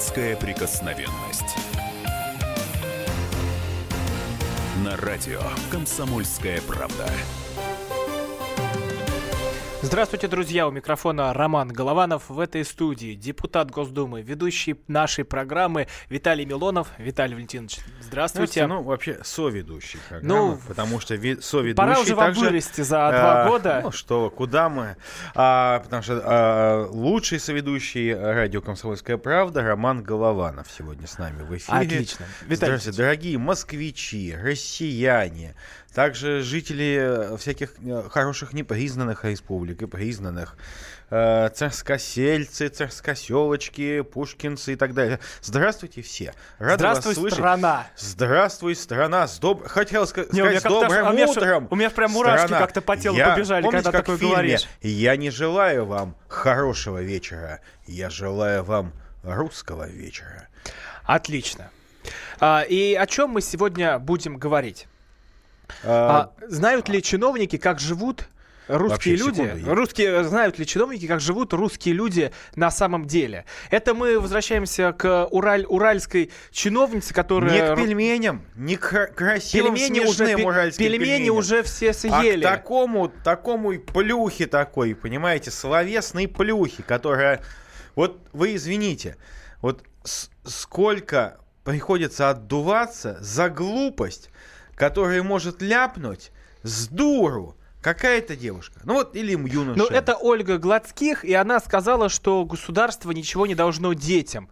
Детская прикосновенность. На радио «Комсомольская правда». Здравствуйте, друзья! У микрофона Роман Голованов. В этой студии депутат Госдумы, ведущий нашей программы Виталий Милонов. Виталий Валентинович, здравствуйте. Ну, вообще, соведущий программы, ну, потому что ви- соведущий Пора уже также, вам вырасти за два а, года. Ну что, куда мы? А, потому что а, лучший соведущий радио «Комсомольская правда» Роман Голованов сегодня с нами в эфире. Отлично. Виталий Здравствуйте, дорогие москвичи, россияне, также жители всяких э, хороших непризнанных республик и признанных, э, царскосельцы, царскоселочки, пушкинцы и так далее. Здравствуйте все. Рад Здравствуй, вас слышать. страна. Здравствуй, страна. С доб... Хотел сказать Не, с добрым а утром. У меня прям мурашки как-то по телу я, побежали, помните, когда как такое в фильме, говоришь. Я не желаю вам хорошего вечера. Я желаю вам русского вечера. Отлично. А, и о чем мы сегодня будем говорить? А, а, знают ли чиновники, как живут русские Вообще, люди, русские знают ли чиновники, как живут русские люди на самом деле? Это мы возвращаемся к Ураль, уральской чиновнице, которая... Не к пельменям, не к красивым пельмени уже, уральским пельмени пельменям. уже все съели. А к такому, такому плюхе такой, понимаете, словесной плюхи, которая... Вот вы извините, вот сколько приходится отдуваться за глупость, которая может ляпнуть с дуру Какая-то девушка. Ну вот, или юноша. Ну, это Ольга Гладских, и она сказала, что государство ничего не должно детям.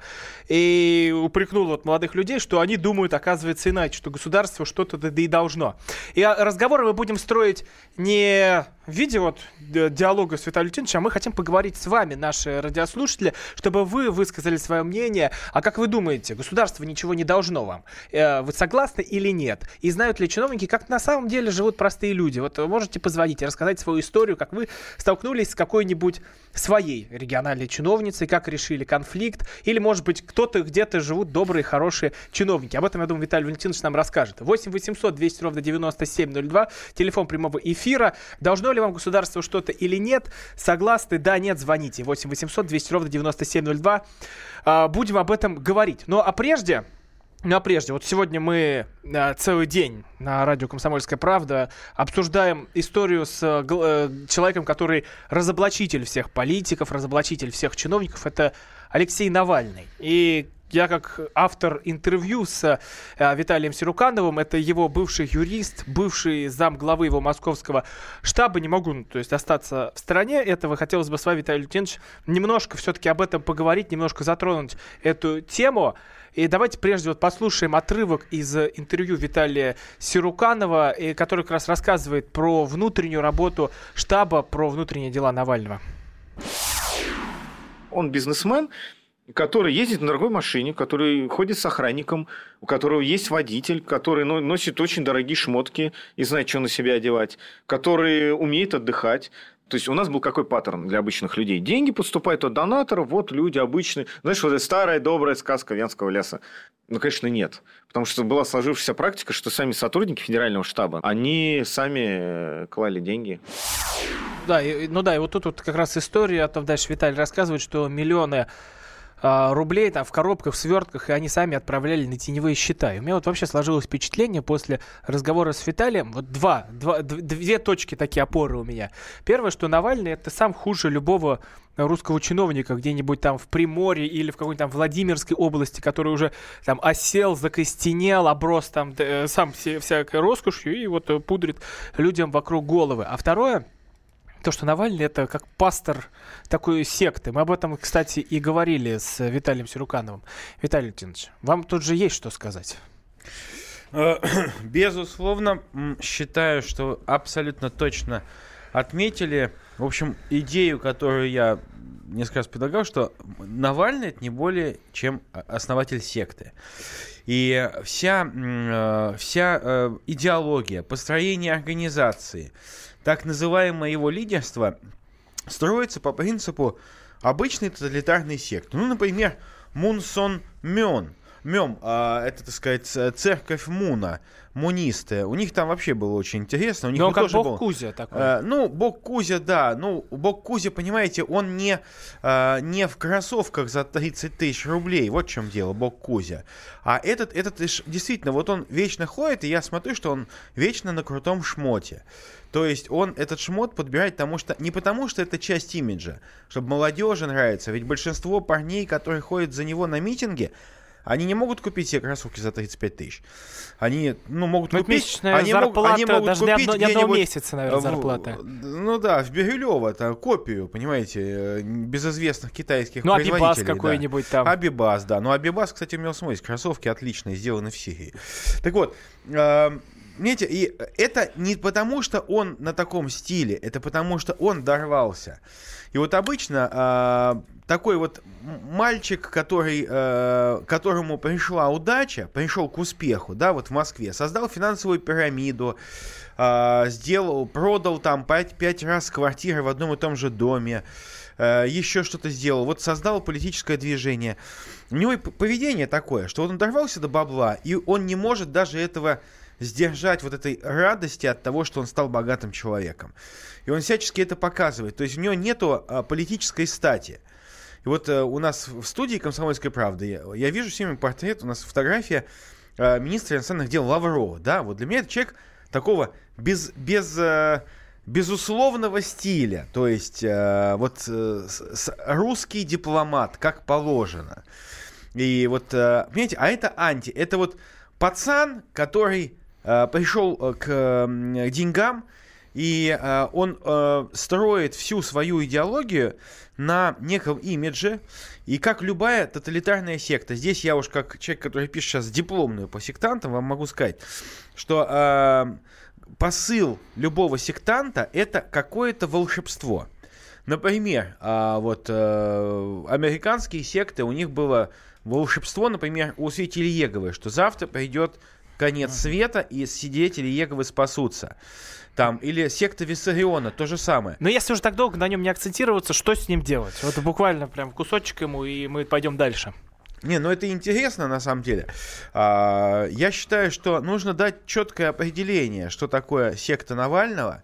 И упрекнула вот молодых людей, что они думают, оказывается, иначе, что государство что-то да и должно. И а, разговоры мы будем строить не в виде вот диалога с Виталием Лютиновичем, а мы хотим поговорить с вами, наши радиослушатели, чтобы вы высказали свое мнение. А как вы думаете, государство ничего не должно вам? Э, вы согласны или нет? И знают ли чиновники, как на самом деле живут простые люди? Вот можете позвонить и рассказать свою историю, как вы столкнулись с какой-нибудь своей региональной чиновницей, как решили конфликт, или, может быть, кто-то где-то живут добрые, хорошие чиновники. Об этом, я думаю, Виталий Валентинович нам расскажет. 8 800 200 ровно 9702, телефон прямого эфира. Должно ли вам государство что-то или нет? Согласны? Да, нет, звоните. 8 800 200 ровно 9702. А, будем об этом говорить. Ну, а прежде... Ну а прежде, вот сегодня мы э, целый день на радио «Комсомольская правда» обсуждаем историю с э, э, человеком, который разоблачитель всех политиков, разоблачитель всех чиновников. Это Алексей Навальный. И я как автор интервью с э, Виталием Сирукановым, это его бывший юрист, бывший зам главы его московского штаба, не могу, ну, то есть остаться в стороне этого. Хотелось бы с вами, Виталий Лютинович, немножко все-таки об этом поговорить, немножко затронуть эту тему. И давайте прежде вот послушаем отрывок из интервью Виталия Сируканова, который как раз рассказывает про внутреннюю работу штаба, про внутренние дела Навального. Он бизнесмен, который ездит на дорогой машине, который ходит с охранником, у которого есть водитель, который носит очень дорогие шмотки и знает, что на себя одевать, который умеет отдыхать. То есть у нас был какой паттерн для обычных людей? Деньги поступают от донаторов, вот люди обычные. Знаешь, вот эта старая добрая сказка Вянского леса. Ну, конечно, нет. Потому что была сложившаяся практика, что сами сотрудники федерального штаба, они сами э, клали деньги. Да, ну да, и вот тут вот как раз история, а то дальше Виталий рассказывает, что миллионы рублей там в коробках, в свертках, и они сами отправляли на теневые счета. И у меня вот вообще сложилось впечатление после разговора с Виталием, вот два, два, две точки такие опоры у меня. Первое, что Навальный это сам хуже любого русского чиновника где-нибудь там в Приморье или в какой-нибудь там Владимирской области, который уже там осел, закостенел, оброс там э, сам все, всякой роскошью и вот э, пудрит людям вокруг головы. А второе, то, что Навальный это как пастор такой секты. Мы об этом, кстати, и говорили с Виталием Сирукановым. Виталий Леонидович, вам тут же есть что сказать? Э, безусловно, считаю, что абсолютно точно отметили, в общем, идею, которую я несколько раз предлагал, что Навальный это не более чем основатель секты. И вся, э, вся э, идеология, построение организации, так называемое его лидерство строится по принципу обычной тоталитарной секты. Ну, например, Мунсон Мён. МЕМ, а, это, так сказать, церковь Муна, мунисты. У них там вообще было очень интересно. У них Но он как тоже бог был- Кузя такой. Э, ну, бог Кузя, да. Ну, бог Кузя, понимаете, он не, э, не в кроссовках за 30 тысяч рублей. Вот в чем дело, бог Кузя. А этот, этот действительно, вот он вечно ходит, и я смотрю, что он вечно на крутом шмоте. То есть он этот шмот подбирает потому что, не потому, что это часть имиджа, чтобы молодежи нравится. Ведь большинство парней, которые ходят за него на митинги, они не могут купить себе кроссовки за 35 тысяч. Они, ну, могут Ну, это купить... они могут- зарплата, они могут даже не купить одно- не одного месяца, наверное, в- зарплата. Ну да, в Бирюлево, там, копию, понимаете, э, безызвестных китайских Ну, Абибас производителей. да. какой-нибудь там. Абибас, да. Ну, Абибас, кстати, у меня смотрите, кроссовки отличные, сделаны в Сирии. Так вот, э, Понимаете, и это не потому, что он на таком стиле, это потому, что он дорвался. И вот обычно а, такой вот мальчик, который, э, которому пришла удача, пришел к успеху, да, вот в Москве, создал финансовую пирамиду, а, сделал, продал там пять, пять раз квартиры в одном и том же доме, э, еще что-то сделал, вот создал политическое движение. У него и поведение такое, что вот он дорвался до бабла, и он не может даже этого сдержать вот этой радости от того, что он стал богатым человеком. И он всячески это показывает. То есть у него нету а, политической стати. И вот э, у нас в студии «Комсомольской правды» я, я вижу все время портрет, у нас фотография э, министра иностранных дел Лаврова. Да, вот для меня это человек такого без, без, э, безусловного стиля. То есть э, вот э, с- русский дипломат, как положено. И вот, э, понимаете, а это анти. Это вот пацан, который э, пришел э, к м, деньгам, и э, он э, строит всю свою идеологию на неком имидже. И как любая тоталитарная секта, здесь я уж как человек, который пишет сейчас дипломную по сектантам, вам могу сказать, что э, посыл любого сектанта это какое-то волшебство. Например, а, вот э, американские секты, у них было волшебство, например, у святителей Еговы, что завтра придет конец света, и свидетели Еговы спасутся. Там, или секта Виссариона, то же самое. Но если уже так долго на нем не акцентироваться, что с ним делать? Вот буквально прям кусочек ему, и мы пойдем дальше. Не, ну это интересно на самом деле. А, я считаю, что нужно дать четкое определение, что такое секта Навального.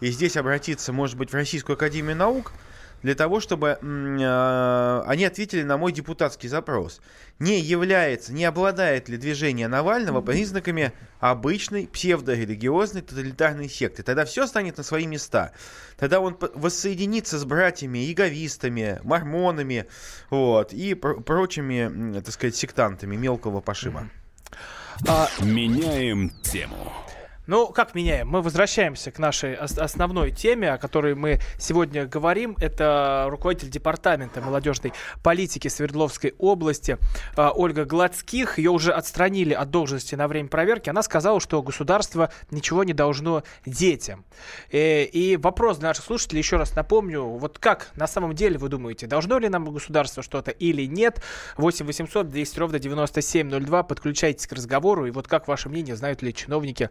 И здесь обратиться, может быть, в Российскую Академию Наук, для того, чтобы э, они ответили на мой депутатский запрос. Не является, не обладает ли движение Навального признаками обычной псевдорелигиозной тоталитарной секты. Тогда все станет на свои места. Тогда он воссоединится с братьями, яговистами, мормонами вот, и пр- прочими, так сказать, сектантами мелкого пошиба. Меняем тему. Ну, как меняем? Мы возвращаемся к нашей ос- основной теме, о которой мы сегодня говорим. Это руководитель департамента молодежной политики Свердловской области а, Ольга Гладских. Ее уже отстранили от должности на время проверки. Она сказала, что государство ничего не должно детям. Э, И вопрос для наших слушателей, еще раз напомню, вот как на самом деле вы думаете, должно ли нам государство что-то или нет? 8 800 200 ровно 9702. Подключайтесь к разговору. И вот как ваше мнение, знают ли чиновники,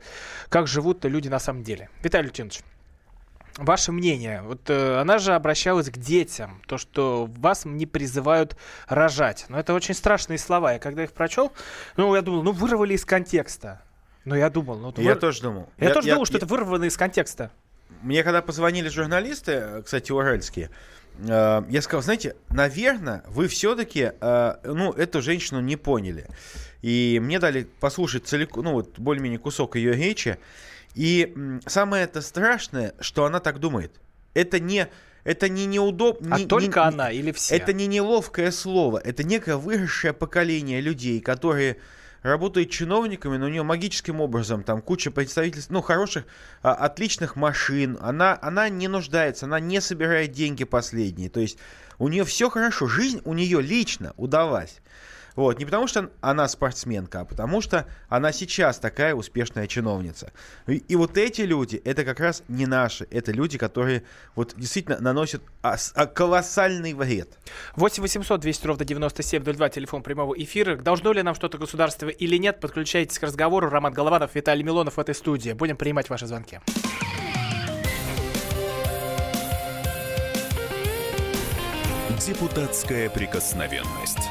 как живут люди на самом деле? Виталий Лютинович, ваше мнение. Вот э, она же обращалась к детям, то, что вас не призывают рожать. Но это очень страшные слова. Я когда их прочел, ну, я думал, ну, вырвали из контекста. Но я думал, ну, Я выр- тоже думал. я тоже думал, что это вырвано из контекста. Мне когда позвонили журналисты, э, кстати, уральские, э, я сказал, знаете, наверное, вы все-таки, ну, эту женщину не поняли. И мне дали послушать целиком, ну, вот более-менее кусок ее речи. И самое это страшное, что она так думает. Это не, это не неудобно. А только она или все? Это не неловкое слово, это некое выросшее поколение людей, которые работают чиновниками, но у нее магическим образом там куча представительств, ну, хороших, а, отличных машин. Она, она не нуждается, она не собирает деньги последние. То есть у нее все хорошо, жизнь у нее лично удалась. Вот, не потому что она спортсменка, а потому что она сейчас такая успешная чиновница. И, и вот эти люди, это как раз не наши, это люди, которые вот действительно наносят ос- а, колоссальный вред. 8 800 200 ровно 9702, телефон прямого эфира. Должно ли нам что-то государство или нет? Подключайтесь к разговору. Роман Голованов, Виталий Милонов в этой студии. Будем принимать ваши звонки. Депутатская прикосновенность.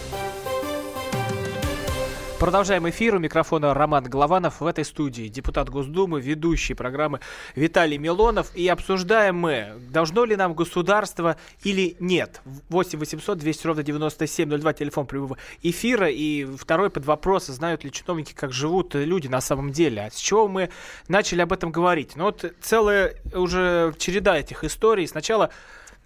Продолжаем эфир. У микрофона Роман Голованов. В этой студии депутат Госдумы, ведущий программы Виталий Милонов. И обсуждаем мы, должно ли нам государство или нет. 8 800 200 ровно 9702, телефон прямого эфира. И второй под вопрос, знают ли чиновники, как живут люди на самом деле. А с чего мы начали об этом говорить? Ну вот целая уже череда этих историй. Сначала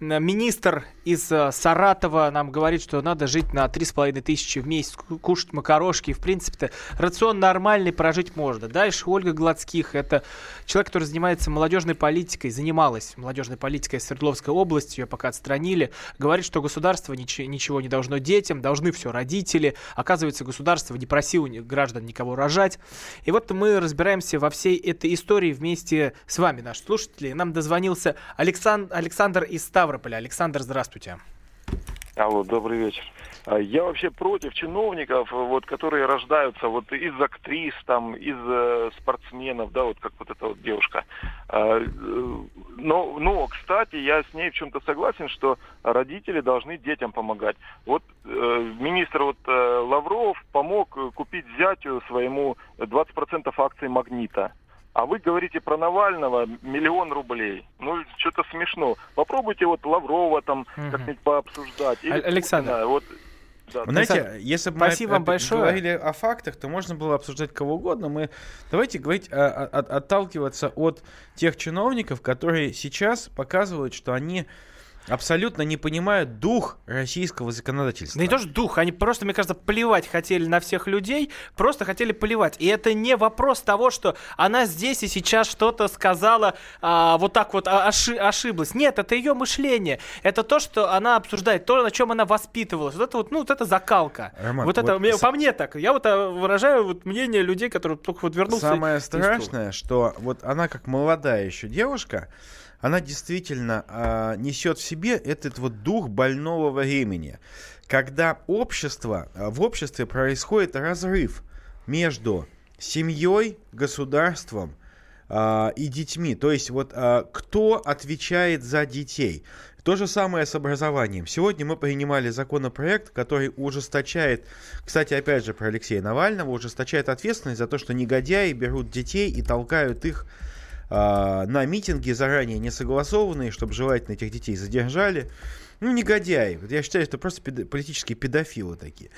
Министр из э, Саратова нам говорит, что надо жить на 3,5 тысячи в месяц, кушать макарошки. В принципе-то рацион нормальный, прожить можно. Дальше Ольга Гладских, это человек, который занимается молодежной политикой, занималась молодежной политикой Свердловской области, ее пока отстранили. Говорит, что государство ничего, не должно детям, должны все родители. Оказывается, государство не просило граждан никого рожать. И вот мы разбираемся во всей этой истории вместе с вами, наши слушатели. Нам дозвонился Александр, Александр из Ставрополя. Александр, здравствуйте. Алло, добрый вечер. А, я вообще против чиновников, вот, которые рождаются вот из актрис, там, из э, спортсменов, да, вот как вот эта вот девушка. А, э, но, но, кстати, я с ней в чем-то согласен, что родители должны детям помогать. Вот э, министр вот э, Лавров помог купить зятю своему 20% акций «Магнита». А вы говорите про Навального миллион рублей. Ну, что-то смешно. Попробуйте вот Лаврова там угу. как-нибудь пообсуждать. Или Александр, Путина. вот да, Знаете, Александр, если бы спасибо мы вам большое. говорили о фактах, то можно было обсуждать кого угодно. Мы давайте говорить, а, а, отталкиваться от тех чиновников, которые сейчас показывают, что они абсолютно не понимают дух российского законодательства. Да не то, что дух, они просто, мне кажется, плевать хотели на всех людей, просто хотели плевать. И это не вопрос того, что она здесь и сейчас что-то сказала, а, вот так вот оши- ошиблась. Нет, это ее мышление. Это то, что она обсуждает, то, на чем она воспитывалась. Вот это вот, ну, вот это закалка. Роман, вот это, вот... по мне так. Я вот а, выражаю вот мнение людей, которые только вот вернулся. Самое страшное, что вот она как молодая еще девушка, она действительно э, несет в себе этот вот дух больного времени, когда общество, а, в обществе происходит разрыв между семьей, государством э, и детьми. То есть вот кто отвечает за детей. То же самое с образованием. Сегодня мы принимали законопроект, который ужесточает, кстати, опять же про Алексея Навального, ужесточает ответственность за то, что негодяи берут детей и толкают их а, на митинги заранее не согласованные, чтобы желательно этих детей задержали. Ну, негодяи. Я считаю, что просто пед... политические педофилы такие.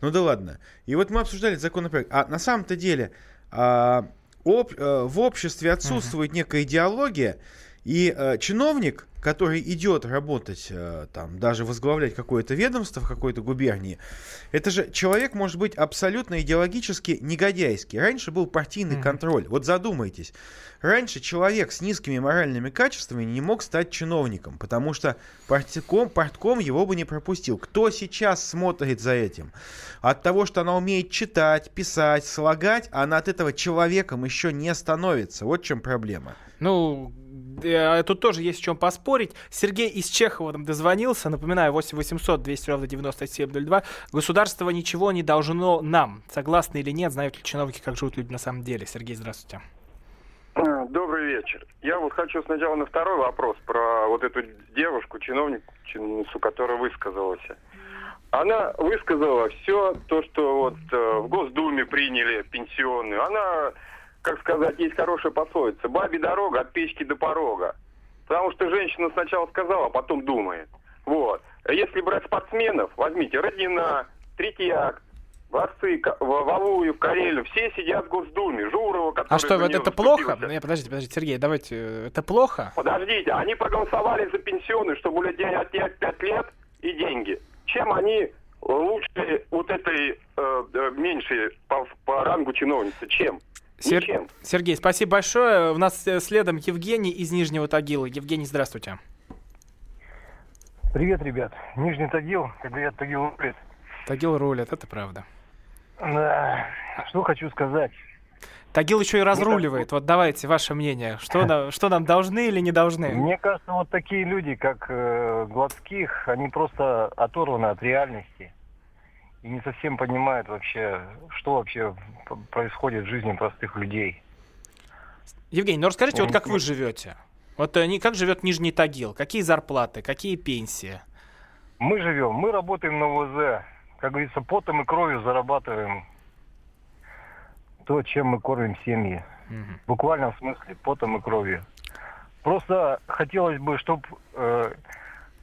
Ну да ладно. И вот мы обсуждали законопроект. А на самом-то деле а, об, а, в обществе отсутствует некая идеология, и а, чиновник, который идет работать, а, там, даже возглавлять какое-то ведомство в какой-то губернии, это же человек может быть абсолютно идеологически негодяйский. Раньше был партийный uh-huh. контроль. Вот задумайтесь. Раньше человек с низкими моральными качествами не мог стать чиновником, потому что партком, партком его бы не пропустил. Кто сейчас смотрит за этим? От того, что она умеет читать, писать, слагать, она от этого человеком еще не становится. Вот в чем проблема. Ну, э, тут тоже есть о чем поспорить. Сергей из Чехова нам дозвонился. Напоминаю, 8 800 200 ровно 9702. Государство ничего не должно нам. Согласны или нет, знают ли чиновники, как живут люди на самом деле. Сергей, здравствуйте. Добрый вечер. Я вот хочу сначала на второй вопрос про вот эту девушку, чиновницу, которая высказалась. Она высказала все то, что вот э, в Госдуме приняли пенсионную. Она, как сказать, есть хорошая пословица. Бабе дорога от печки до порога. Потому что женщина сначала сказала, а потом думает. Вот. Если брать спортсменов, возьмите Родина, Третьяк, Вовцы, Валуев, Карелин, все сидят в Госдуме. Журова, который А что, вот это плохо? заступился. Не, подождите, подождите, Сергей, давайте, э, это плохо? Подождите, они проголосовали за пенсионы, чтобы у людей отнять 5 лет и деньги. Чем они лучше вот этой э, э, меньшей по, по рангу чиновницы? Чем? Сер-. Сергей, спасибо большое. У нас э, следом Евгений из Нижнего Тагила. Евгений, здравствуйте. Привет, ребят. Нижний Тагил, как говорят, Тагил рулит. Тагил рулит, это правда. Да. Что хочу сказать. Тагил еще и разруливает. Вот давайте ваше мнение. Что, на- что нам должны или не должны? Мне кажется, вот такие люди, как э, Гладских, они просто оторваны от реальности и не совсем понимают вообще, что вообще происходит в жизни простых людей. Евгений, ну расскажите, вот как вы живете? Вот э, не- как живет Нижний Тагил? Какие зарплаты, какие пенсии? Мы живем, мы работаем на УЗ, как говорится, потом и кровью зарабатываем то, чем мы кормим семьи. Мгм. В буквальном смысле потом и кровью. Просто хотелось бы, чтобы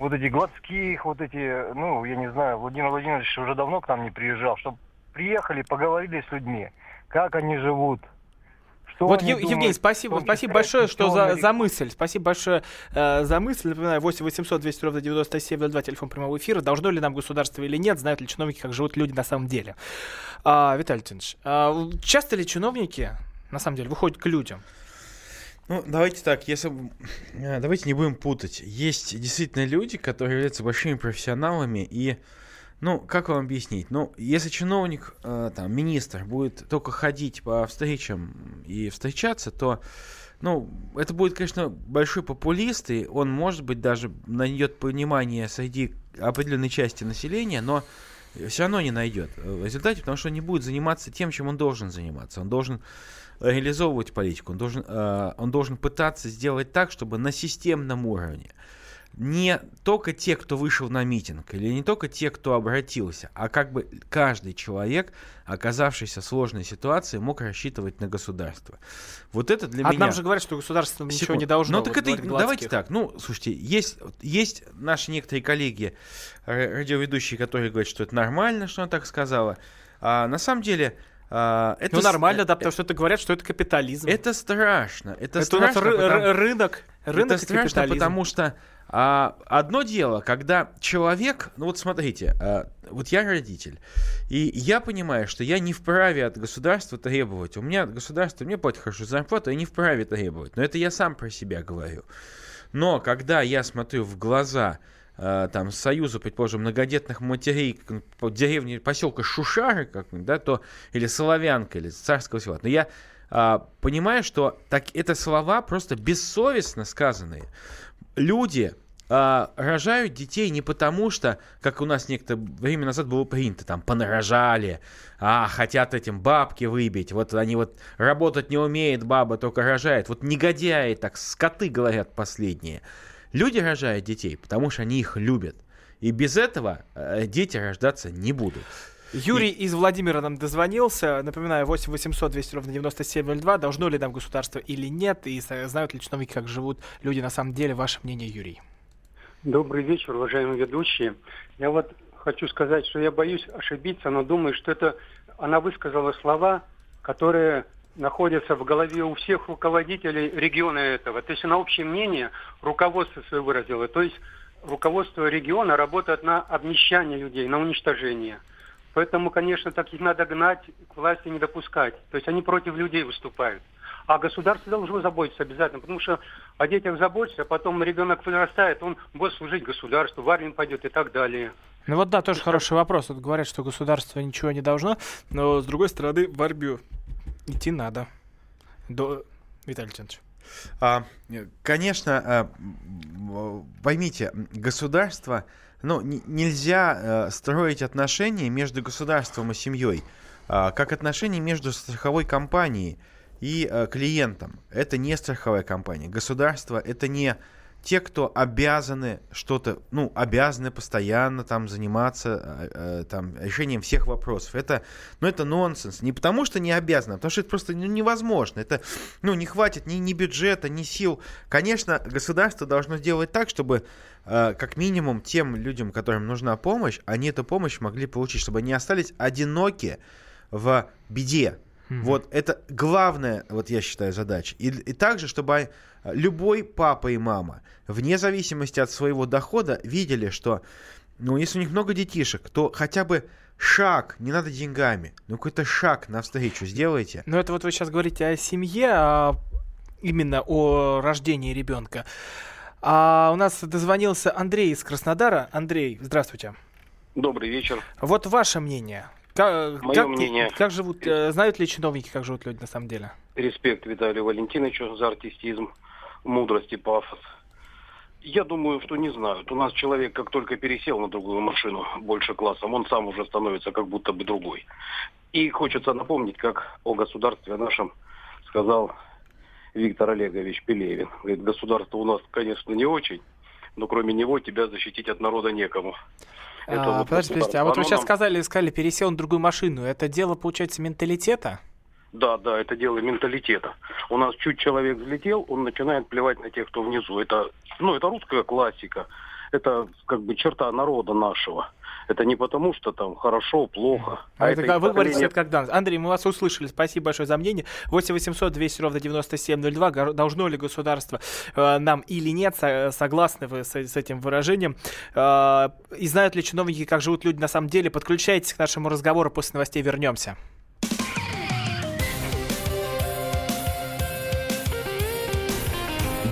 вот эти Гладских, вот эти, ну, я не знаю, Владимир Владимирович уже давно к нам не приезжал, чтобы приехали, поговорили с людьми, как они живут. Что Вот, Ев- думают, Евгений, в спасибо, том спасибо большое, что за, за мысль. Спасибо большое э, за мысль. Напоминаю, 8 800 200 ровно 9702, телефон прямого эфира. Должно ли нам государство или нет? Знают ли чиновники, как живут люди на самом деле? А, Виталий Леонидович, а часто ли чиновники, на самом деле, выходят к людям? Ну, давайте так, если... э, Давайте не будем путать. Есть действительно люди, которые являются большими профессионалами и... Ну, как вам объяснить? Ну, если чиновник, э, там, министр будет только ходить по встречам и встречаться, то, ну, это будет, конечно, большой популист, и он, может быть, даже найдет понимание среди определенной части населения, но все равно не найдет в результате, потому что он не будет заниматься тем, чем он должен заниматься. Он должен реализовывать политику, он должен, э, он должен пытаться сделать так, чтобы на системном уровне не только те, кто вышел на митинг, или не только те, кто обратился, а как бы каждый человек, оказавшийся в сложной ситуации, мог рассчитывать на государство. Вот это для а меня... нам же говорят, что государство ничего Секунду. не должно. Ну так вот это, ну, давайте так. Ну, слушайте, есть, есть наши некоторые коллеги, радиоведущие, которые говорят, что это нормально, что она так сказала. А на самом деле... а, это Ну нормально, да, э, потому что это говорят, что это капитализм. Это страшно. Это, Это у нас страшно, ры- потому- ры- рынок, рынок это страшно, капитализм. потому что а, одно дело, когда человек, ну вот смотрите, а, вот я родитель, и я понимаю, что я не вправе от государства требовать. У меня государство мне платит хорошую зарплату, я не вправе требовать. Но это я сам про себя говорю. Но когда я смотрю в глаза там союзу, предположим, многодетных матерей по деревне поселка Шушары, как да, то или Соловянка, или Царского села. Но я а, понимаю, что так это слова просто бессовестно сказанные. Люди а, рожают детей не потому, что, как у нас некоторое время назад было принято, там, понарожали, а, хотят этим бабки выбить, вот они вот работать не умеет баба, только рожает. Вот негодяи, так, скоты говорят последние. Люди рожают детей, потому что они их любят. И без этого э, дети рождаться не будут. Юрий из Владимира нам дозвонился. Напоминаю, 8 800 200 ровно 9702. Должно ли нам государство или нет? И с- знают ли чиновники, как живут люди на самом деле? Ваше мнение, Юрий. Добрый вечер, уважаемые ведущие. Я вот хочу сказать, что я боюсь ошибиться, но думаю, что это она высказала слова, которые находятся в голове у всех руководителей региона этого. То есть она общее мнение руководство свое выразила. То есть руководство региона работает на обнищание людей, на уничтожение. Поэтому, конечно, таких надо гнать, к власти не допускать. То есть они против людей выступают. А государство должно заботиться обязательно, потому что о детях заботится, а потом ребенок вырастает, он будет служить государству, в армию пойдет и так далее. Ну вот да, тоже хороший вопрос. Вот говорят, что государство ничего не должно, но с другой стороны в армию идти надо. До... Виталий Леонидович. А, э, конечно, а, м, поймите, государство, ну, нельзя э, строить отношения между государством и семьей, а, как отношения между страховой компанией и э, клиентом. Это не страховая компания. Государство это не те, кто обязаны что-то, ну, обязаны постоянно там заниматься э, там, решением всех вопросов. Это, ну, это нонсенс. Не потому, что не обязаны, а потому что это просто ну, невозможно. Это, ну, не хватит ни, ни бюджета, ни сил. Конечно, государство должно сделать так, чтобы э, как минимум тем людям, которым нужна помощь, они эту помощь могли получить, чтобы они остались одиноки в беде. Mm-hmm. Вот это главная, вот я считаю, задача. И, и также, чтобы любой папа и мама, вне зависимости от своего дохода, видели, что, ну, если у них много детишек, то хотя бы шаг, не надо деньгами, но какой-то шаг навстречу сделайте. Ну, это вот вы сейчас говорите о семье, а именно о рождении ребенка. А у нас дозвонился Андрей из Краснодара. Андрей, здравствуйте. Добрый вечер. Вот ваше мнение. Как, Мое как, мнение. Как живут, э, знают ли чиновники, как живут люди на самом деле? Респект Виталию Валентиновичу за артистизм, мудрость и пафос. Я думаю, что не знают. У нас человек, как только пересел на другую машину больше классом, он сам уже становится как будто бы другой. И хочется напомнить, как о государстве нашем сказал Виктор Олегович Пелевин. Говорит, государство у нас, конечно, не очень, но кроме него тебя защитить от народа некому. Это а, вот подождите, подождите, а вот вы сейчас сказали, сказали, пересел на другую машину. Это дело, получается, менталитета? Да, да, это дело менталитета. У нас чуть человек взлетел, он начинает плевать на тех, кто внизу. Это, ну, это русская классика. Это как бы черта народа нашего. Это не потому, что там хорошо, плохо. А, а это, это вы говорите, это как данность. Андрей, мы вас услышали. Спасибо большое за мнение. 8 800 200 ровно 9702. Должно ли государство э, нам или нет? Согласны вы с, с этим выражением? Э, и знают ли чиновники, как живут люди на самом деле? Подключайтесь к нашему разговору. После новостей вернемся.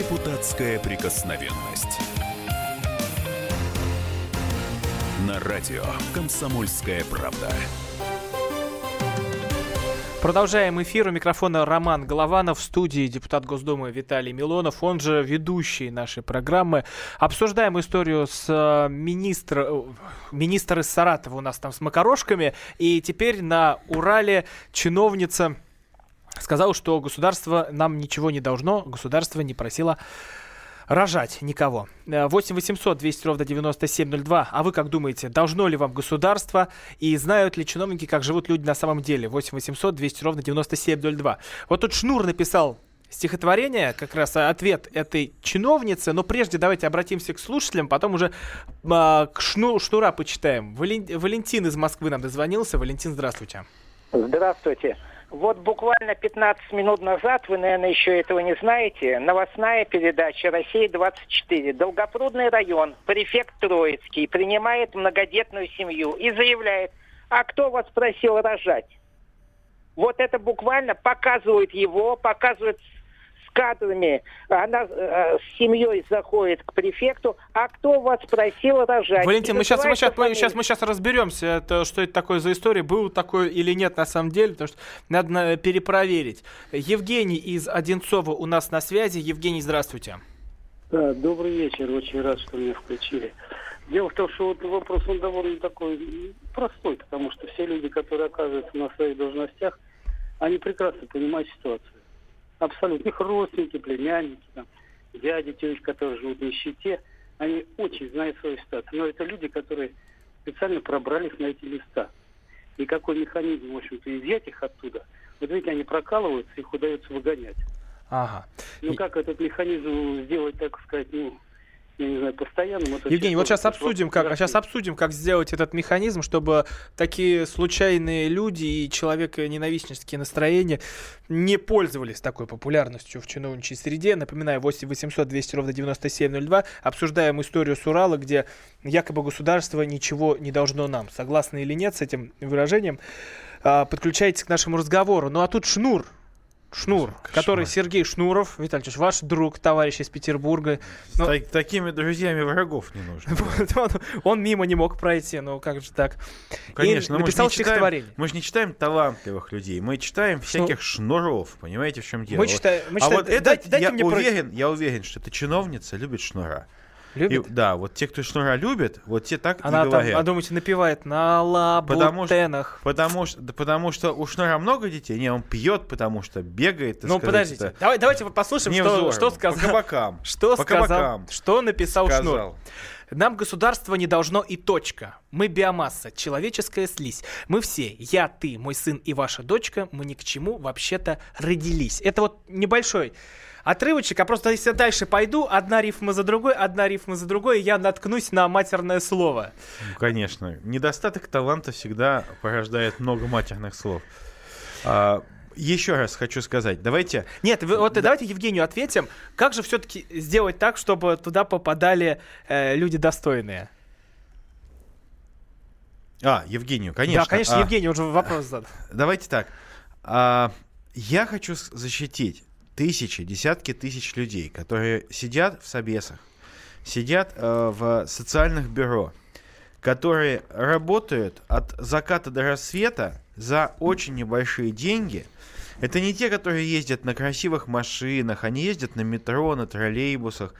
Депутатская прикосновенность. На радио «Комсомольская правда». Продолжаем эфир. У микрофона Роман Голованов. В студии депутат Госдумы Виталий Милонов. Он же ведущий нашей программы. Обсуждаем историю с э, министр, э, министр из Саратова у нас там с макарошками. И теперь на Урале чиновница сказала, что государство нам ничего не должно. Государство не просило рожать никого. 8 800 200 ровно 9702. А вы как думаете, должно ли вам государство и знают ли чиновники, как живут люди на самом деле? 8 800 200 ровно 9702. Вот тут Шнур написал стихотворение, как раз ответ этой чиновницы. Но прежде давайте обратимся к слушателям, потом уже а, к шну, Шнура почитаем. Вален, Валентин из Москвы нам дозвонился. Валентин, здравствуйте. Здравствуйте. Вот буквально 15 минут назад, вы, наверное, еще этого не знаете, новостная передача «Россия-24». Долгопрудный район, префект Троицкий, принимает многодетную семью и заявляет, а кто вас просил рожать? Вот это буквально показывает его, показывает кадрами, она э, с семьей заходит к префекту, а кто вас просил рожать? Валентин, мы сейчас, мы, сейчас, мы, сейчас, мы сейчас разберемся, это, что это такое за история, был такой или нет на самом деле, потому что надо перепроверить. Евгений из Одинцова у нас на связи. Евгений, здравствуйте. Да, добрый вечер, очень рад, что меня включили. Дело в том, что вот вопрос он довольно такой простой, потому что все люди, которые оказываются на своих должностях, они прекрасно понимают ситуацию абсолютно. Их родственники, племянники, там, дяди, тети, которые живут в нищете, они очень знают свою ситуацию. Но это люди, которые специально пробрались на эти места. Никакой механизм, в общем-то, изъять их оттуда. Вот видите, они прокалываются, их удается выгонять. Ага. Ну, как этот механизм сделать, так сказать, ну, я не знаю, постоянным. Это Евгений, вот сейчас обсудим, как, сейчас обсудим, как сделать этот механизм, чтобы такие случайные люди и человеконенавистнические настроения не пользовались такой популярностью в чиновничьей среде. Напоминаю, 8 800 200 ровно 9702. Обсуждаем историю с Урала, где якобы государство ничего не должно нам. Согласны или нет с этим выражением? А, подключайтесь к нашему разговору. Ну а тут Шнур Шнур, который Сергей Шнуров, Виталий Ильич, ваш друг, товарищ из Петербурга. С так- такими друзьями врагов не нужно. Он, он мимо не мог пройти, ну как же так? Конечно, И мы написал читаем, стихотворение. мы же не читаем талантливых людей, мы читаем всяких шнуров, понимаете, в чем дело? Мы читаем- мы а читаем- вот это, дайте- дайте я мне про- уверен, я уверен, что эта чиновница любит шнура. Любит? И- да, вот те, кто шнура любит, вот те так Она и там, говорят. а думаете, напевает на Потому лабутенах. потому, что, да потому что у Шнура много детей, не, он пьет, потому что бегает. Ну, сказать, подождите. это Давай, давайте послушаем, что, что сказал. По кабакам. Что По сказал, кабакам. что написал сказал. Шнур. Нам государство не должно и точка. Мы биомасса, человеческая слизь. Мы все, я, ты, мой сын и ваша дочка, мы ни к чему вообще-то родились. Это вот небольшой отрывочек, а просто если я дальше пойду, одна рифма за другой, одна рифма за другой, и я наткнусь на матерное слово. Ну, конечно. Недостаток таланта всегда порождает много матерных слов. А, еще раз хочу сказать, давайте... Нет, вы- вот давайте Евгению ответим. Как же все-таки сделать так, чтобы туда попадали э, люди достойные? А, Евгению, конечно. Да, конечно, А, Евгений уже вопрос задал. Давайте так. А, я хочу защитить тысячи, десятки тысяч людей, которые сидят в собесах, сидят э, в социальных бюро, которые работают от заката до рассвета за очень небольшие деньги. Это не те, которые ездят на красивых машинах, они ездят на метро, на троллейбусах,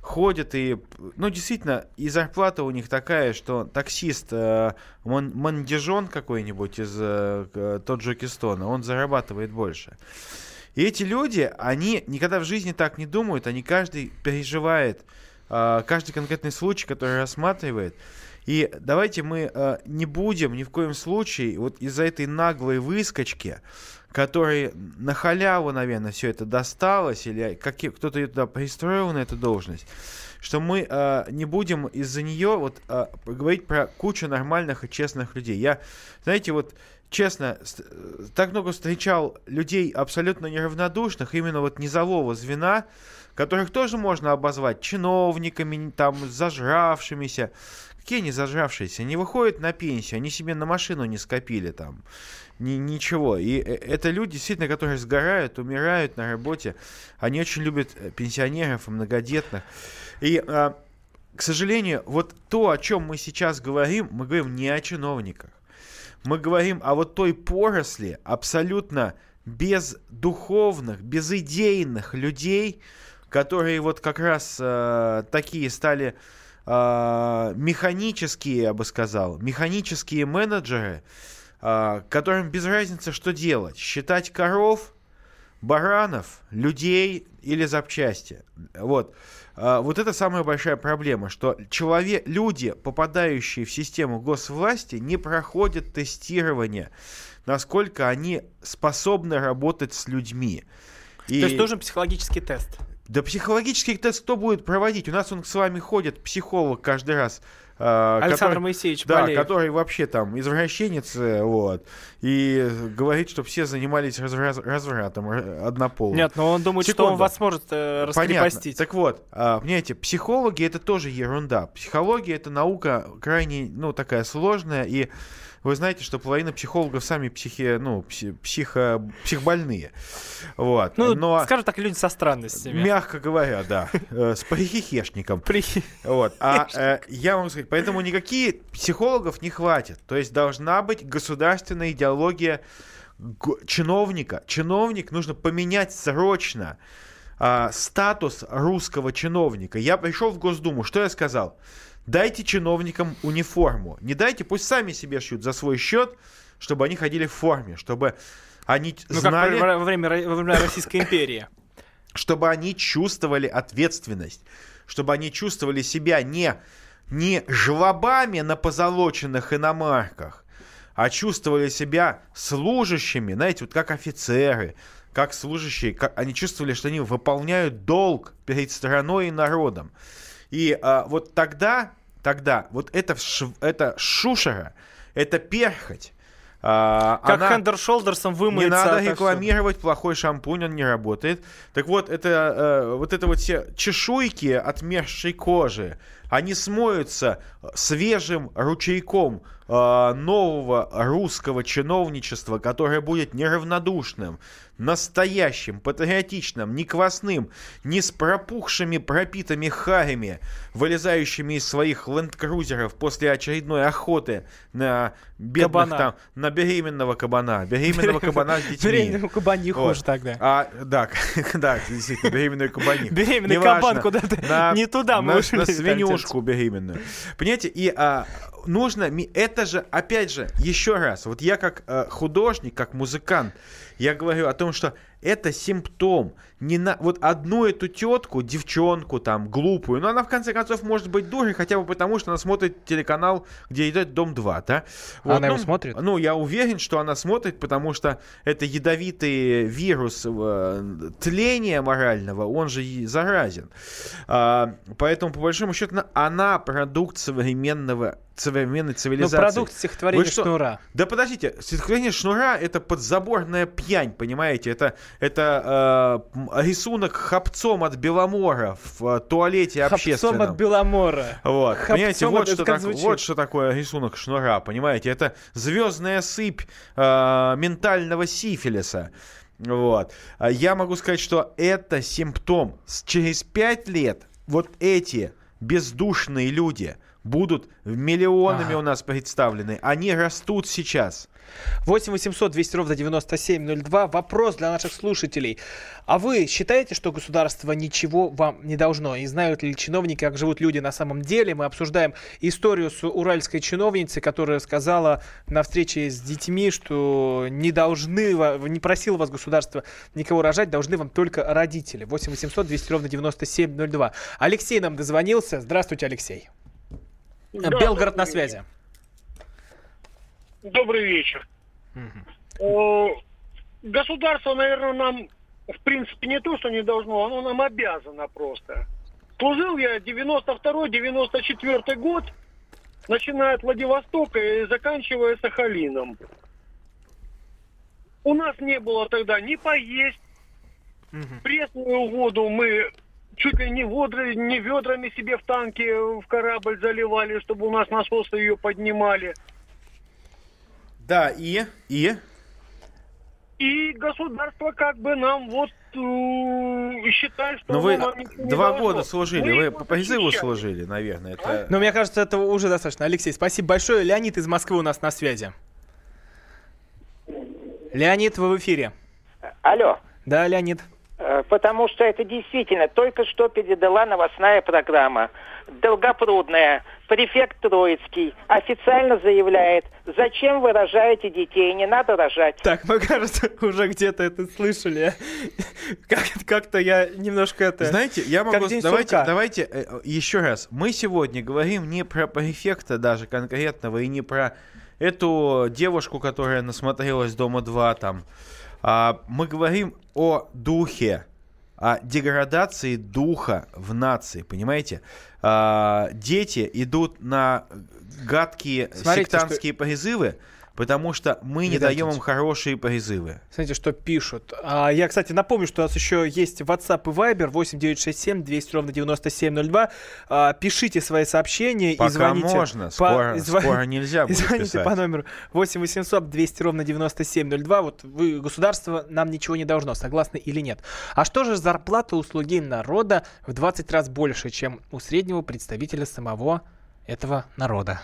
ходят и, ну, действительно, и зарплата у них такая, что таксист э, Мон- Мандижон какой-нибудь из э, к- Таджикистана, он зарабатывает больше. И эти люди, они никогда в жизни так не думают, они каждый переживает э, каждый конкретный случай, который рассматривает. И давайте мы э, не будем ни в коем случае вот из-за этой наглой выскочки, которой на халяву, наверное, все это досталось, или как кто-то ее туда пристроил на эту должность, что мы э, не будем из-за нее вот э, говорить про кучу нормальных и честных людей. Я, знаете, вот честно, э, так много встречал людей абсолютно неравнодушных, именно вот низового звена, которых тоже можно обозвать чиновниками, там, зажравшимися. Какие они зажравшиеся? Они выходят на пенсию, они себе на машину не скопили там. Ни, ничего. И э, это люди, действительно, которые сгорают, умирают на работе. Они очень любят э, пенсионеров и многодетных. И, а, к сожалению, вот то, о чем мы сейчас говорим, мы говорим не о чиновниках. Мы говорим о вот той поросли абсолютно бездуховных, безидейных людей, которые вот как раз э, такие стали э, механические, я бы сказал, механические менеджеры, э, которым без разницы, что делать. Считать коров, баранов, людей или запчасти. Вот. А, Вот это самая большая проблема, что человек, люди, попадающие в систему госвласти, не проходят тестирование, насколько они способны работать с людьми. И- То есть нужен психологический тест. да психологический тест кто будет проводить? У нас он с вами ходит, психолог каждый раз. Э, Александр который- Моисеевич Да, Балеев. который вообще там извращенец, э, вот. И говорит, что все занимались развра- развратом э, однополым. Нет, но он думает, что он Секунду. вас может э, Понятно. раскрепостить. Так вот, а, понимаете, психологи это тоже ерунда. Психология это наука крайне, ну, такая сложная, и вы знаете, что половина психологов сами психи, ну, пси- психо, психбольные. Вот. Ну, Но, скажем так, люди со странностями. мягко говоря, да, э, с прихихешником. Вот. А э, я вам скажу, поэтому никакие психологов не хватит. То есть должна быть государственная идеология чиновника. Чиновник нужно поменять срочно а, статус русского чиновника. Я пришел в Госдуму, что я сказал? Дайте чиновникам униформу. Не дайте, пусть сами себе шьют за свой счет, чтобы они ходили в форме, чтобы они Ну, как знали во во время, во времена Российской империи. чтобы они чувствовали ответственность, чтобы они чувствовали себя не, не жлобами на позолоченных иномарках, а чувствовали себя служащими, знаете, вот как офицеры, как служащие, как, они чувствовали, что они выполняют долг перед страной и народом. И а, вот тогда, тогда, вот это, это шушера, это перхоть, а, Как она- Хендер Шолдерсом не вымыется. надо отовсюду. рекламировать плохой шампунь, он не работает. Так вот, это э, вот это вот все чешуйки отмерзшей кожи, они смоются свежим ручейком нового русского чиновничества, которое будет неравнодушным, настоящим, патриотичным, не квасным, не с пропухшими, пропитыми харями, вылезающими из своих ленд-крузеров после очередной охоты на бедных Кабана. там, на беременного кабана, беременного кабана с детьми. Беременному кабани Вот. тогда. А, да, да, действительно, беременную кабани. Беременный кабан куда-то не туда мы на, свинюшку беременную. Понимаете, и а, нужно, ми- это же, опять же, еще раз, вот я как э, художник, как музыкант, я говорю о том, что это симптом. Не на, вот одну эту тетку, девчонку там, глупую, но она в конце концов может быть дурой, хотя бы потому, что она смотрит телеканал, где идет Дом-2, да? А она ну, его смотрит? Ну, я уверен, что она смотрит, потому что это ядовитый вирус э, тления морального, он же и заразен. А, поэтому, по большому счету, на- она продукт современного современной Ну, цивилизации. продукт стихотворения Вы что? Шнура. Да подождите, стихотворение Шнура это подзаборная пьянь, понимаете? Это, это э, рисунок хапцом от Беломора в э, туалете Хапцом общественном. от Беломора. Вот, Хапцом понимаете, вот что, так- звучит? вот что такое рисунок шнура, понимаете? Это звездная сыпь э, ментального сифилиса. Вот. А Я могу сказать, что это симптом. Через пять лет вот эти бездушные люди будут миллионами Ага. у нас представлены. Они растут сейчас. 8 800 200 ровно 9702. Вопрос для наших слушателей. А вы считаете, что государство ничего вам не должно? И знают ли чиновники, как живут люди на самом деле? Мы обсуждаем историю с уральской чиновницей, которая сказала на встрече с детьми, что не должны, не просило вас государство никого рожать, должны вам только родители. 8 800 200 ровно 9702. Алексей нам дозвонился. Здравствуйте, Алексей. Да, Белгород на связи. Добрый вечер. Э, Государство, наверное, нам, в принципе, не то, что не должно, оно нам обязано просто. Служил я 92-94 год, начиная от Владивостока и заканчивая Сахалином. У нас не было тогда ни поесть, пресную воду мы чуть ли не, водры, не ведрами себе в танке в корабль заливали, чтобы у нас насосы ее поднимали. Да, и? И? И государство как бы нам вот э, считает, что Ну вы два должно. года служили, Мы вы по призыву служили, наверное. Это... Но мне кажется, этого уже достаточно. Алексей, спасибо большое. Леонид из Москвы у нас на связи. Леонид, вы в эфире. Алло. Да, Леонид. Э, Потому что это действительно только что передала новостная программа. Долгопрудная. Префект Троицкий официально заявляет, зачем вы рожаете детей, не надо рожать. Так, мы, кажется, уже где-то это слышали. Как- Как-то я немножко это... Знаете, я могу... Давайте, давайте э, еще раз. Мы сегодня говорим не про префекта даже конкретного и не про эту девушку, которая насмотрелась «Дома-2» там. А, мы говорим о духе, о деградации духа в нации, понимаете? А, дети идут на гадкие Смотрите, сектантские призывы, потому что мы не Видать, даем им хорошие призывы. Смотрите, что пишут. А, я, кстати, напомню, что у нас еще есть WhatsApp и Viber 8967 200 ровно 9702. А, пишите свои сообщения Пока и звоните. можно, по- скоро- и зва- скоро нельзя будет звоните писать. по номеру 8 800 200 ровно 9702. Вот вы, государство нам ничего не должно, согласны или нет. А что же зарплата у слуги народа в 20 раз больше, чем у среднего представителя самого этого народа?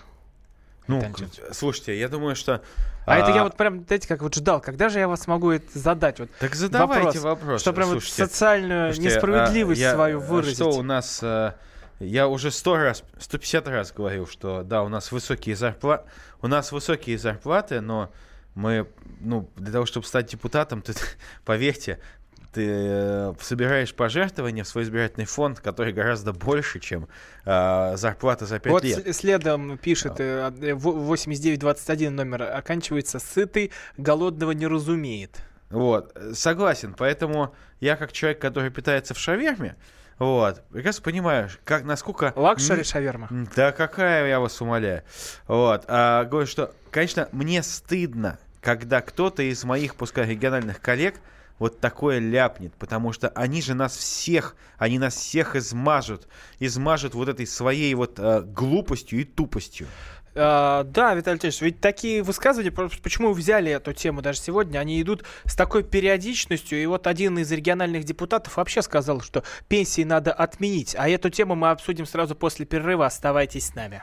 Ну, слушайте, я думаю, что... А, это я вот прям, знаете, как вот ждал, когда же я вас смогу это задать? Вот Так задавайте вопросы. Что прям вот Слушайте, социальную слушайте, несправедливость а, я- свою а выразить. Что у нас... а, Я уже сто раз, 150 раз говорил, что да, у нас высокие зарплаты, у нас высокие зарплаты, но мы, ну, для того, чтобы стать депутатом, ты, поверьте, ты э, собираешь пожертвования в свой избирательный фонд, который гораздо больше, чем э, зарплата за 5 Вот лет. с- следом пишет э, э, в- 8921 номер оканчивается «Сытый голодного не разумеет». Вот, э, согласен. Поэтому я как человек, который питается в шаверме, вот, прекрасно понимаю, как, насколько... Luxury шаверма. Да какая, я вас умоляю. Вот, а, говорю, что, конечно, мне стыдно, когда кто-то из моих, пускай региональных коллег, вот такое ляпнет, потому что они же нас всех, они нас всех измажут, измажут вот этой своей вот э, глупостью и тупостью. А, да, Виталий Ильич, ведь такие высказывания, почему взяли эту тему даже сегодня, они идут с такой периодичностью, и вот один из региональных депутатов вообще сказал, что пенсии надо отменить, а эту тему мы обсудим сразу после перерыва, оставайтесь с нами.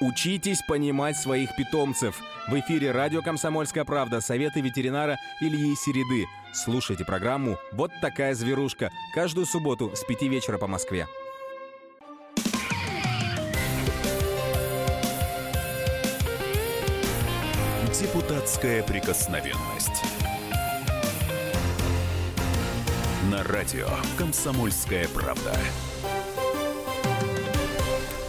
Учитесь понимать своих питомцев. В эфире радио «Комсомольская правда» советы ветеринара Ильи Середы. Слушайте программу «Вот такая зверушка» каждую субботу с 5 вечера по Москве. Депутатская прикосновенность. На радио «Комсомольская правда».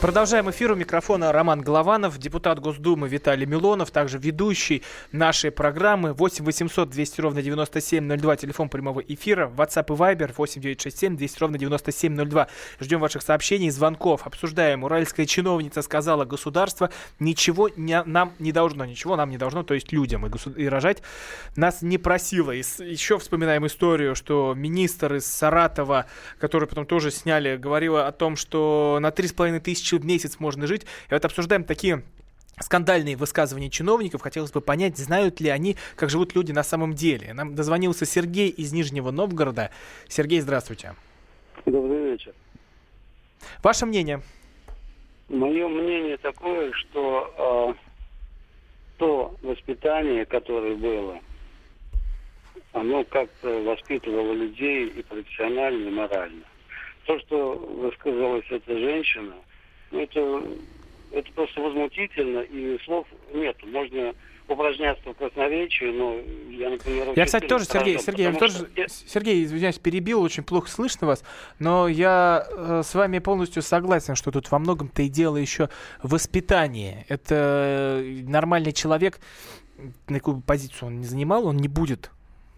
Продолжаем эфир. У микрофона Роман Голованов, депутат Госдумы Виталий Милонов, также ведущий нашей программы 8 800 200 ровно 9702, телефон прямого эфира, WhatsApp и Viber 8 967 200 ровно 9702. Ждем ваших сообщений звонков. Обсуждаем. Уральская чиновница сказала, государство ничего не, нам не должно, ничего нам не должно, то есть людям и, госу- и рожать нас не просила. И с- еще вспоминаем историю, что министр из Саратова, который потом тоже сняли, говорила о том, что на 3,5 тысячи в месяц можно жить. И вот обсуждаем такие скандальные высказывания чиновников. Хотелось бы понять, знают ли они, как живут люди на самом деле. Нам дозвонился Сергей из Нижнего Новгорода. Сергей, здравствуйте. Добрый вечер. Ваше мнение? Мое мнение такое, что э, то воспитание, которое было, оно как-то воспитывало людей и профессионально, и морально. То, что высказалась эта женщина, это, это просто возмутительно, и слов нет. Можно упражняться в красноречии, но я, например... Я, кстати, тоже, Сергей, страдал, Сергей, я тоже, что- Сергей, извиняюсь, перебил, очень плохо слышно вас, но я э, с вами полностью согласен, что тут во многом-то и дело еще в воспитании. Это э, нормальный человек, на какую бы позицию он не занимал, он не будет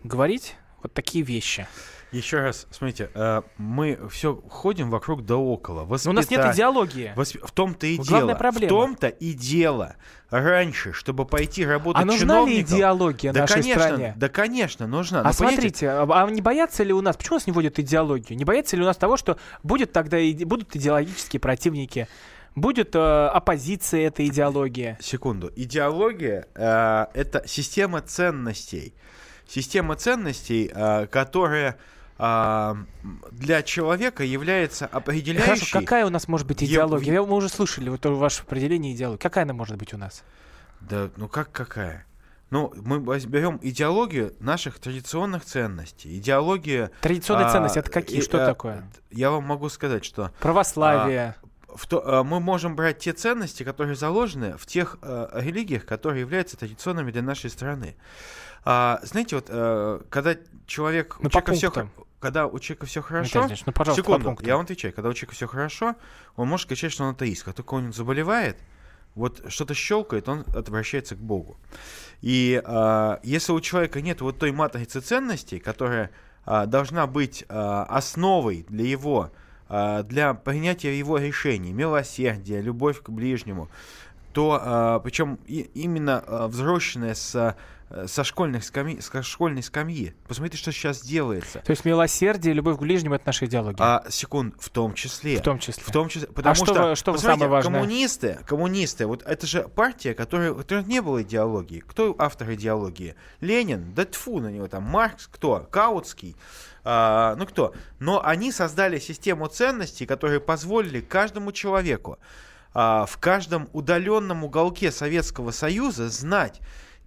говорить вот такие вещи. Еще раз, смотрите, э, мы все ходим вокруг да около. Но у нас нет Воспита- идеологии. Восп- В том-то и Вот дело. главная проблема. В том-то и дело. Раньше, чтобы пойти работать А нужна ли чиновником- идеология да, нашей конечно, стране? Да, конечно, нужна. А Но смотрите, а а не боятся ли у нас, почему у нас не вводят идеологию? Не боятся ли у нас того, что будет тогда иде- будут идеологические противники, будет э, оппозиция этой идеологии? Секунду. Идеология э, это система ценностей. Система ценностей, э, которая э, для человека является определяющей. Хорошо, какая у нас может быть Е- идеология? Я- Мы уже слышали вот ваше определение идеологии. Какая она может быть у нас? Да, ну как какая? Ну, мы берем идеологию наших традиционных ценностей. Идеология... Традиционные а, ценности это какие? и, Что а, такое? Я вам могу сказать, что... Православие. а, в то, а, мы можем брать те ценности, которые заложены в тех а, религиях, которые являются традиционными для нашей страны. А, знаете, вот а, когда человек... Ну, у по человека хо- когда у человека все хорошо, ну, пожалуйста, по секунду, пунктам. я вам отвечаю, когда у человека все хорошо, он может кричать, что он атеист. Как только он заболевает, вот что-то щелкает, он обращается к Богу. И а, если у человека нет вот той матрицы ценностей, которая а, должна быть а, основой для его, а, для принятия его решений, милосердие, любовь к ближнему, то, а, причем именно а, взросшенная с, со, школьных скамьи, со школьной скамьи. Посмотрите, что сейчас делается. То есть милосердие, любовь к ближнему это наша идеология. А, секунд, в том числе. В том числе. В том числе. Потому что что, что посмотрите, самое важное? коммунисты, коммунисты, вот это же партия, которая, у которой не было идеологии. Кто автор идеологии? Ленин, да тьфу на него там, Маркс, кто? Каутский. А, ну кто? Но они создали систему ценностей, которые позволили каждому человеку а, в каждом удаленном уголке Советского Союза знать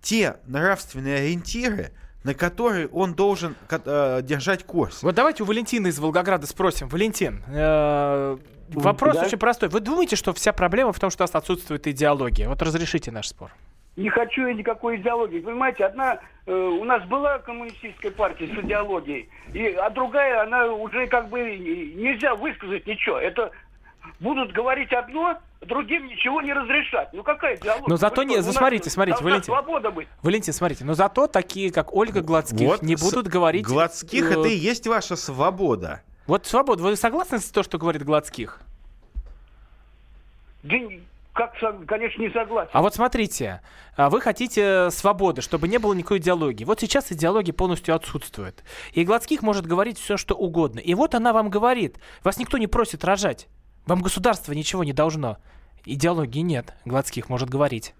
те нравственные ориентиры, на которые он должен э, держать курс. Вот давайте у Валентины из Волгограда спросим. Валентин, э, вопрос Да. очень простой. Вы думаете, что вся проблема в том, что у нас отсутствует идеология? Вот разрешите наш спор. Не хочу я никакой идеологии. Понимаете, одна э, у нас была коммунистическая партия с идеологией, и, а другая, она уже как бы и- нельзя высказать ничего. Это будут говорить одно, другим ничего не разрешать. Ну какая диалог? Но зато Вы не, что, у нас смотрите, смотрите, Валентин. свобода быть. Валентин, смотрите, но зато такие, как Ольга Гладских, Вот не с- будут говорить... Гладских э, это и есть ваша свобода. Вот свобода. Вы согласны с то, что говорит Гладских? Да, как, конечно, не согласен. А вот смотрите, а вы хотите свободы, чтобы не было никакой идеологии. Вот сейчас идеология полностью отсутствует. И Гладских может говорить все, что угодно. И вот она вам говорит, вас никто не просит рожать. Вам государство ничего не должно. Идеологии нет. Гладских может говорить.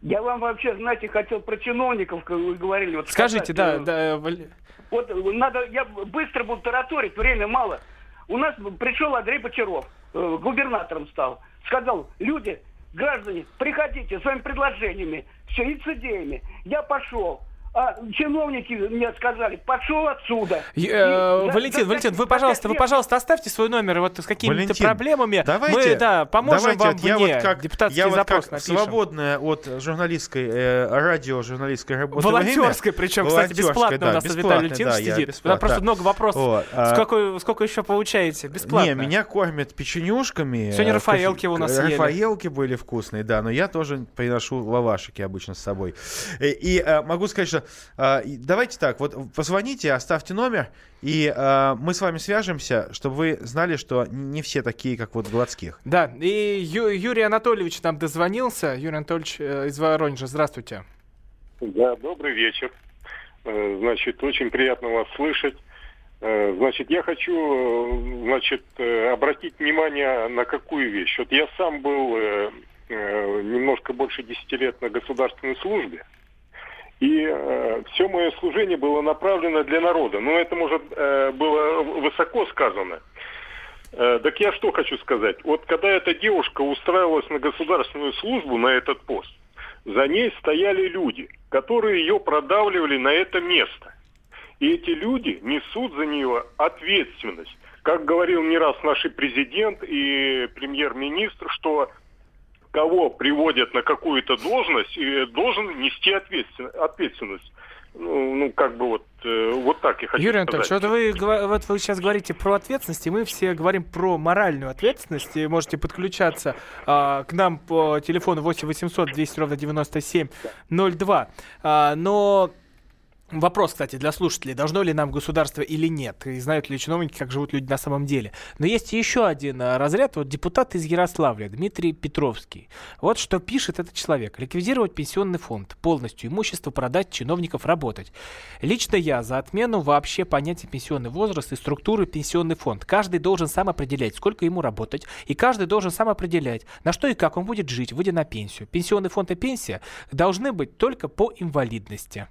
Я вам вообще, знаете, хотел про чиновников, как вы говорили. Вот Скажите, да, сказать, да, э, э, Валь- Вот э, надо, я быстро буду тараторить, время мало. У нас пришел Андрей Бочаров, э, губернатором стал. Сказал, люди, граждане, приходите с своими предложениями, все, и с идеями. Я пошел. А чиновники мне сказали, пошел отсюда. И э, Валентин, Валентин, вы, пожалуйста, вы, пожалуйста, оставьте свой номер вот с какими-то проблемами. Давайте, Мы, да, поможем давайте вам вот я вне. вот как, Депутатский я вот запрос как напишем. свободная от журналистской, э, радио журналистской работы Волонтерской, время. причем, кстати, бесплатно да, у нас Виталий да, я сидит. бесплатно, Там просто да. много вопросов. Вот, а- Сколько, сколько еще получаете? Бесплатно. Не, меня кормят печенюшками. Сегодня э, Рафаэлки у нас. Рафаэлки были вкусные, да, но я тоже приношу лавашики обычно с собой. И, и, могу сказать, что э, давайте так, вот позвоните, оставьте номер, и э, мы с вами свяжемся, чтобы вы знали, что не все такие, как вот Гладских. Да, и Ю- Юрий Анатольевич нам дозвонился. Юрий Анатольевич э, из Воронежа. Здравствуйте. Да, добрый вечер. Э, Значит, очень приятно вас слышать. Э, Значит, я хочу, э, значит, обратить внимание на какую вещь. Вот я сам был немножко больше 10 лет на государственной службе. И все мое служение было направлено для народа. Но это, может, э, было высоко сказано. Э, Так я что хочу сказать. Вот когда эта девушка устраивалась на государственную службу, на этот пост, за ней стояли люди, которые ее продавливали на это место. И эти люди несут за нее ответственность. Как говорил не раз наш президент и премьер-министр, что кого приводят на какую-то должность, должен нести ответствен- ответственность. Ну, ну, как бы вот, э, вот так я хочу Юрий сказать. Анатольевич, вот вы, вот вы сейчас говорите про ответственность, и мы все говорим про моральную ответственность. И можете подключаться а, к нам по телефону 8 800 200 ровно 9702. А, но Вопрос, кстати, для слушателей, должно ли нам государство или нет, и знают ли чиновники, как живут люди на самом деле. Но есть еще один а, разряд, вот депутат из Ярославля, Дмитрий Петровский. Вот что пишет этот человек. Ликвидировать пенсионный фонд, полностью имущество продать, чиновников работать. Лично я за отмену вообще понятия пенсионный возраст и структуры пенсионный фонд. Каждый должен сам определять, сколько ему работать, и каждый должен сам определять, на что и как он будет жить, выйдя на пенсию. Пенсионный фонд и пенсия должны быть только по инвалидности.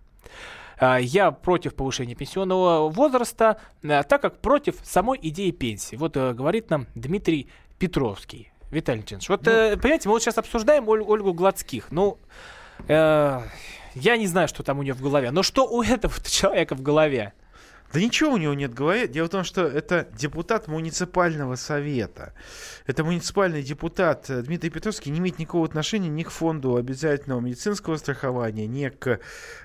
А, Я против повышения пенсионного возраста, а, так как против самой идеи пенсии. Вот э, говорит нам Дмитрий Петровский. Виталий Леонидович, вот, э, понимаете, мы вот сейчас обсуждаем Оль- Ольгу Гладских. Ну, э, я не знаю, что там у нее в голове. Но что у этого человека в голове? Да ничего у него нет в голове. Дело в том, что это депутат муниципального совета. Это муниципальный депутат э, Дмитрий Петровский не имеет никакого отношения ни к фонду обязательного медицинского страхования, ни к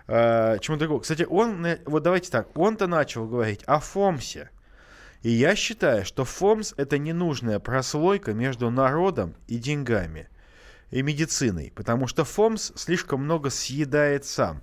э, чему другому. Кстати, он, э, вот давайте так, он-то начал говорить о ФОМСе. И я считаю, что ФОМС это ненужная прослойка между народом и деньгами и медициной, потому что ФОМС слишком много съедает сам.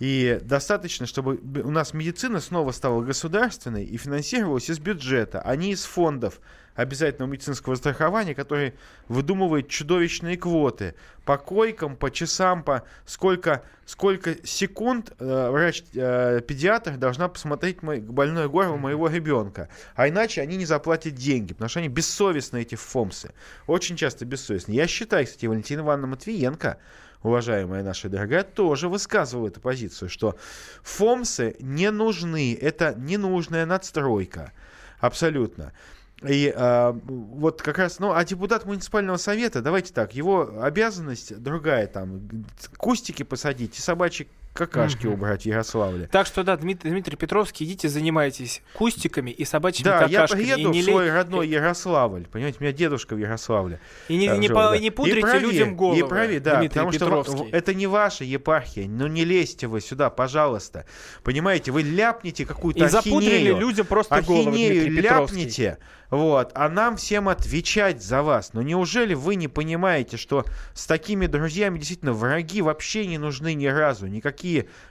И достаточно, чтобы у нас медицина снова стала государственной и финансировалась из бюджета, а не из фондов обязательного медицинского страхования, которые выдумывают чудовищные квоты по койкам, по часам, по сколько, сколько секунд э, врач-педиатр должна посмотреть мой, больное горло моего ребенка. А иначе они не заплатят деньги, потому что они бессовестны, эти ФОМСы. Очень часто бессовестны. Я считаю, кстати, Валентина Ивановна Матвиенко, уважаемая наша дорогая, тоже высказывала эту позицию, что ФОМСы не нужны, это ненужная надстройка. Абсолютно. И а, вот как раз, ну, а депутат муниципального совета, давайте так, его обязанность другая, там, кустики посадить и собачьи какашки Мгм. убрать в Ярославле. Так что да, Дмитрий, Дмитрий Петровский, идите занимайтесь кустиками и собачьими Да, я какашками. приеду и не в свой лей- родной Ярославль. Понимаете, у меня дедушка в Ярославле. И не- э, не жил, по- да. не пудрите И правее, людям головы, И правее, да, Дмитрий потому что Петровский. ва- это не ваша епархия. Ну не лезьте вы сюда, пожалуйста. Понимаете, вы ляпните какую-то И запудрили ахинею. людям просто Ахинею Дмитрий ляпните, вот, а нам всем отвечать за вас. Но неужели вы не понимаете, что с такими друзьями действительно враги вообще не нужны ни разу? Никакие,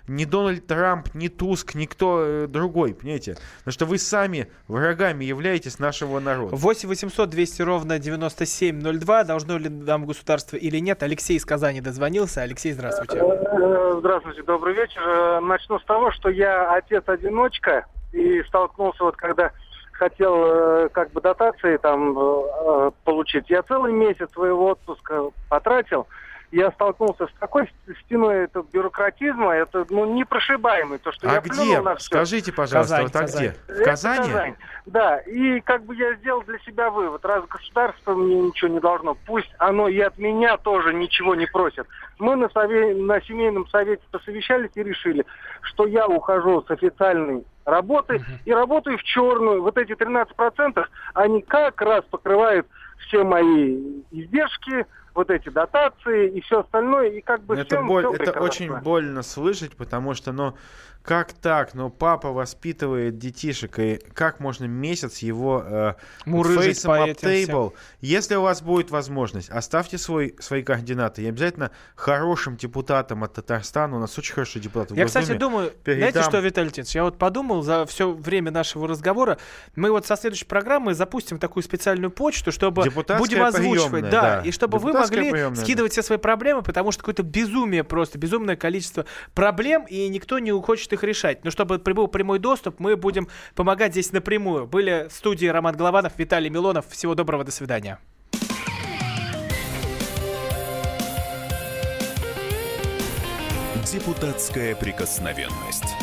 ни Дональд Трамп, ни Туск, никто э, другой, понимаете? Потому что вы сами врагами являетесь нашего народа. 8 800 200 ровно 9702. Должно ли нам государство или нет? Алексей из Казани дозвонился. Алексей, здравствуйте. Э, Здравствуйте, добрый вечер. Э, Начну с того, что я отец-одиночка и столкнулся вот когда хотел как бы дотации там получить. Я целый месяц своего отпуска потратил. Я столкнулся с такой ст- стеной этого бюрократизма, это ну непрошибаемый, то что А я где? на всё. Скажите, пожалуйста, Казань, вот а Казань. где? В Это Казани? Казань. Да, и как бы я сделал для себя вывод, раз государство мне ничего не должно, пусть оно и от меня тоже ничего не просит. Мы на, сове- на семейном совете посовещались и решили, что я ухожу с официальной работы и работаю в черную. Вот эти 13% они как раз покрывают все мои издержки, вот эти дотации и все остальное, и как бы Ну, это, всем боль- всё это прекрасно. очень больно слышать, потому что, ну, как так? Ну, папа воспитывает детишек, и как можно месяц его э, фейсом по up этим table? всем. Если у вас будет возможность, оставьте свой, свои координаты. Я обязательно хорошим депутатам от Татарстана, у нас очень хороший депутат в Я, кстати, Госдуме, думаю, передам. знаете что, Виталий Леонидович, я вот подумал за все время нашего разговора, мы вот со следующей программы запустим такую специальную почту, чтобы Депутатская будем озвучивать, приемная, да, да. и чтобы вы Депутатская могли приемная, скидывать все свои проблемы, потому что какое-то безумие просто, безумное количество проблем, и никто не хочет их решать. Но чтобы был прямой доступ, мы будем помогать здесь напрямую. Были в студии Роман Голованов, Виталий Милонов. Всего доброго, до свидания. Депутатская прикосновенность.